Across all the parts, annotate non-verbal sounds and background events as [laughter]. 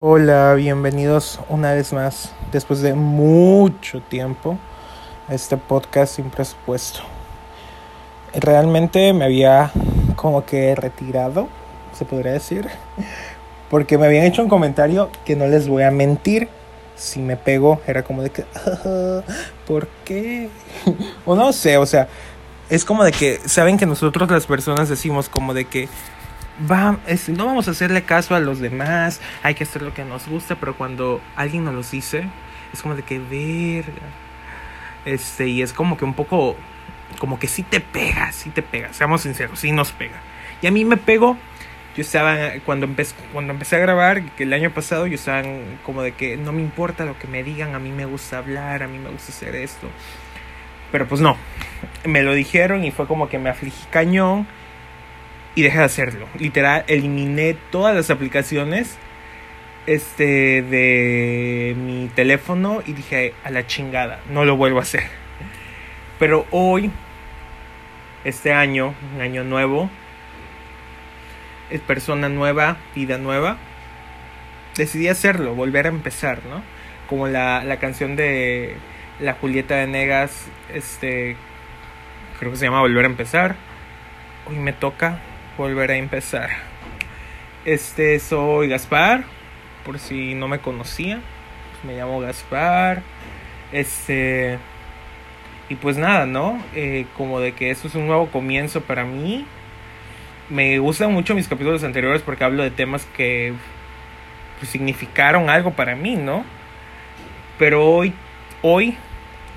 Hola, bienvenidos una vez más, después de mucho tiempo, a este podcast sin presupuesto. Realmente me había como que retirado, se podría decir, porque me habían hecho un comentario que no les voy a mentir. Si me pego, era como de que, ¿por qué? [laughs] o no sé, o sea, es como de que, saben que nosotros las personas decimos como de que, va, no vamos a hacerle caso a los demás, hay que hacer lo que nos gusta, pero cuando alguien nos lo dice, es como de que verga. Este, y es como que un poco, como que sí te pega, sí te pega, seamos sinceros, sí nos pega. Y a mí me pegó, yo estaba, cuando empecé, cuando empecé a grabar, que el año pasado, yo estaba como de que no me importa lo que me digan, a mí me gusta hablar, a mí me gusta hacer esto. Pero pues no, me lo dijeron y fue como que me afligí cañón y dejé de hacerlo. Literal, eliminé todas las aplicaciones este de mi teléfono y dije a la chingada, no lo vuelvo a hacer. Pero hoy este año, un año nuevo, es persona nueva, vida nueva. Decidí hacerlo, volver a empezar, ¿no? Como la, la canción de la Julieta de Negas, este creo que se llama Volver a empezar. Hoy me toca volver a empezar. Este, soy Gaspar, por si no me conocía. Me llamo Gaspar. Este. Y pues nada, ¿no? Eh, como de que esto es un nuevo comienzo para mí. Me gustan mucho mis capítulos anteriores porque hablo de temas que pues, significaron algo para mí, ¿no? Pero hoy, hoy,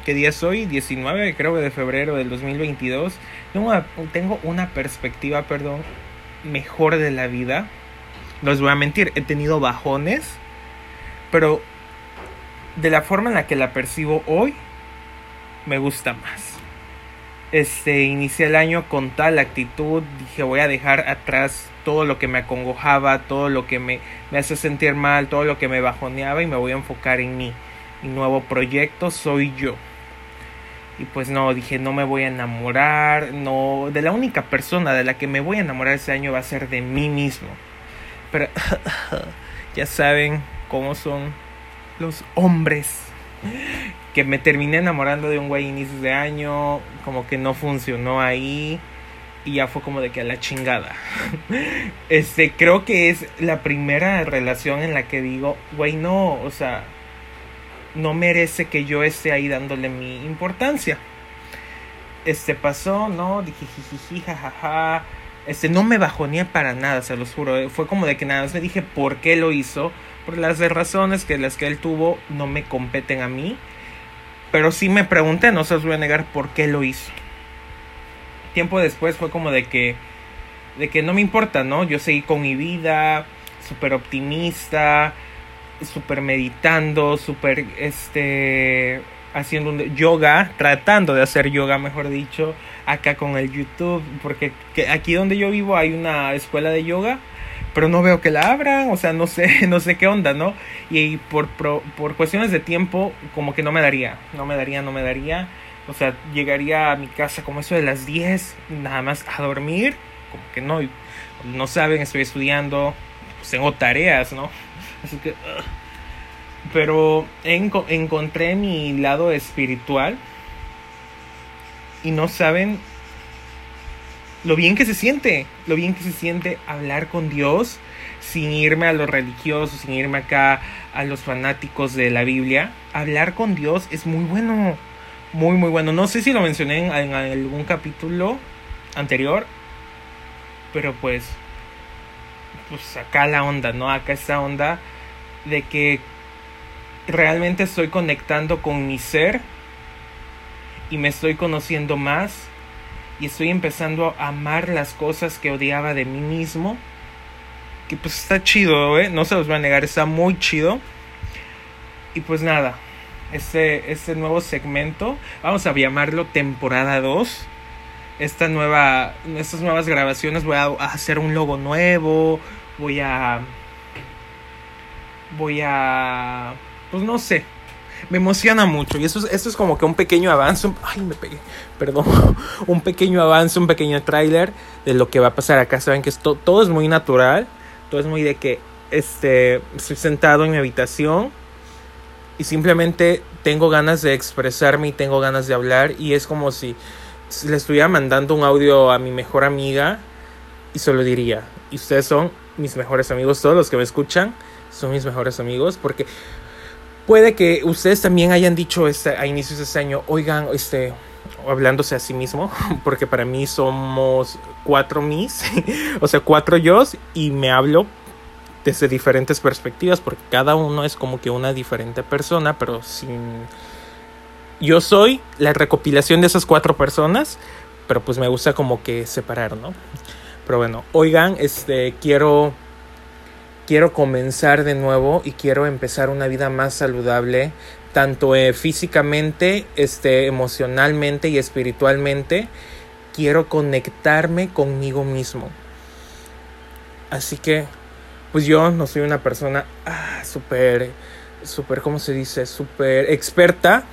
¿qué día es hoy? 19 creo de febrero del 2022 tengo una, perspectiva, perdón, mejor de la vida. No les voy a mentir, he tenido bajones, pero de la forma en la que la percibo hoy, me gusta más. Este, inicié el año con tal actitud, dije voy a dejar atrás todo lo que me acongojaba, todo lo que me, me hace sentir mal, todo lo que me bajoneaba y me voy a enfocar en mí. Mi nuevo proyecto soy yo. Y pues no, dije, no me voy a enamorar, no, de la única persona de la que me voy a enamorar ese año va a ser de mí mismo. Pero [laughs] ya saben cómo son los hombres. Que me terminé enamorando de un güey inicios de año, como que no funcionó ahí y ya fue como de que a la chingada. [laughs] Este, creo que es la primera relación en la que digo, güey, no, o sea, no merece que yo esté ahí dándole mi importancia. Este pasó, ¿no? Dije, jijiji, jajaja. Este, no me bajó ni para nada, se los juro. Fue como de que nada más me dije por qué lo hizo. Por las razones que las que él tuvo no me competen a mí. Pero sí me pregunté, no se los voy a negar por qué lo hizo. Tiempo después fue como de que. De que no me importa, ¿no? Yo seguí con mi vida, súper optimista super meditando, super este haciendo yoga, tratando de hacer yoga, mejor dicho, acá con el YouTube, porque aquí donde yo vivo hay una escuela de yoga, pero no veo que la abran, o sea, no sé, [laughs] no sé qué onda, ¿no? Y por, por cuestiones de tiempo, como que no me daría, no me daría, no me daría, o sea, llegaría a mi casa como eso de las 10, nada más a dormir, como que no, no saben, estoy estudiando, pues tengo tareas, ¿no? Así que... pero encontré mi lado espiritual y no saben lo bien que se siente, lo bien que se siente hablar con Dios sin irme a los religiosos, sin irme acá a los fanáticos de la Biblia. Hablar con Dios es muy bueno, muy muy bueno. No sé si lo mencioné en, en algún capítulo anterior, pero pues pues acá la onda, ¿no? Acá esta onda de que realmente estoy conectando con mi ser y me estoy conociendo más y estoy empezando a amar las cosas que odiaba de mí mismo. Que pues está chido, ¿eh? No se los voy a negar, está muy chido. Y pues nada, este, este nuevo segmento, vamos a llamarlo temporada 2. Esta nueva, estas nuevas grabaciones voy a hacer un logo nuevo, voy a... Voy a pues no sé, me emociona mucho. Y eso es, es como que un pequeño avance. ay, me pegué. Perdón. [laughs] un pequeño avance, un pequeño tráiler de lo que va a pasar acá. Saben que esto, todo es muy natural. Todo es muy de que este, estoy sentado en mi habitación y simplemente tengo ganas de expresarme y tengo ganas de hablar y es como si le estuviera mandando un audio a mi mejor amiga y solo diría, y ustedes son mis mejores amigos, todos los que me escuchan son mis mejores amigos porque puede que ustedes también hayan dicho este, a inicios de este año, oigan, este, hablándose a sí mismo, [laughs] porque para mí somos cuatro mis, [laughs] o sea, cuatro yo y me hablo desde diferentes perspectivas, porque cada uno es como que una diferente persona, pero sin... Yo soy la recopilación de esas cuatro personas, pero pues me gusta como que separar, ¿no? Pero bueno, oigan, este, quiero quiero comenzar de nuevo y quiero empezar una vida más saludable, tanto eh, físicamente, este, emocionalmente y espiritualmente. Quiero conectarme conmigo mismo. Así que, pues yo no soy una persona ah, súper, súper, ¿cómo se dice? Súper experta,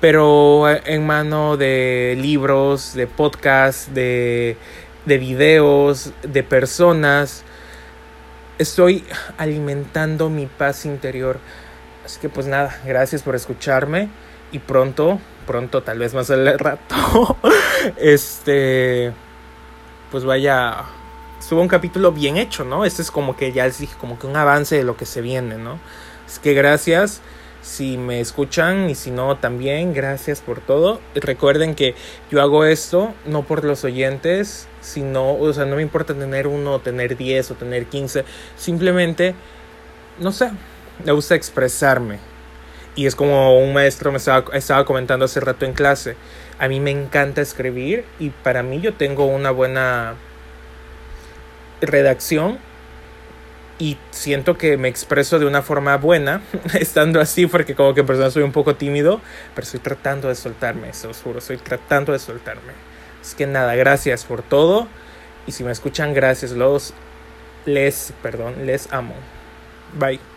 pero en mano de libros, de podcasts, de, de videos, de personas estoy alimentando mi paz interior. Así que pues nada, gracias por escucharme y pronto, pronto, tal vez más al rato, [laughs] este, pues vaya, subo un capítulo bien hecho, ¿no? Este es como que ya les dije, como que un avance de lo que se viene, ¿no? Es que gracias si me escuchan y si no también, gracias por todo. Recuerden que yo hago esto no por los oyentes, sino, o sea, no me importa tener uno, tener diez o tener quince, simplemente, no sé, me gusta expresarme. Y es como un maestro me estaba, estaba comentando hace rato en clase. A mí me encanta escribir y para mí yo tengo una buena redacción y siento que me expreso de una forma buena [laughs] estando así porque como que en persona soy un poco tímido, pero estoy tratando de soltarme, eso os juro, estoy tratando de soltarme. Es que nada, gracias por todo y si me escuchan, gracias, los les, perdón, les amo. Bye.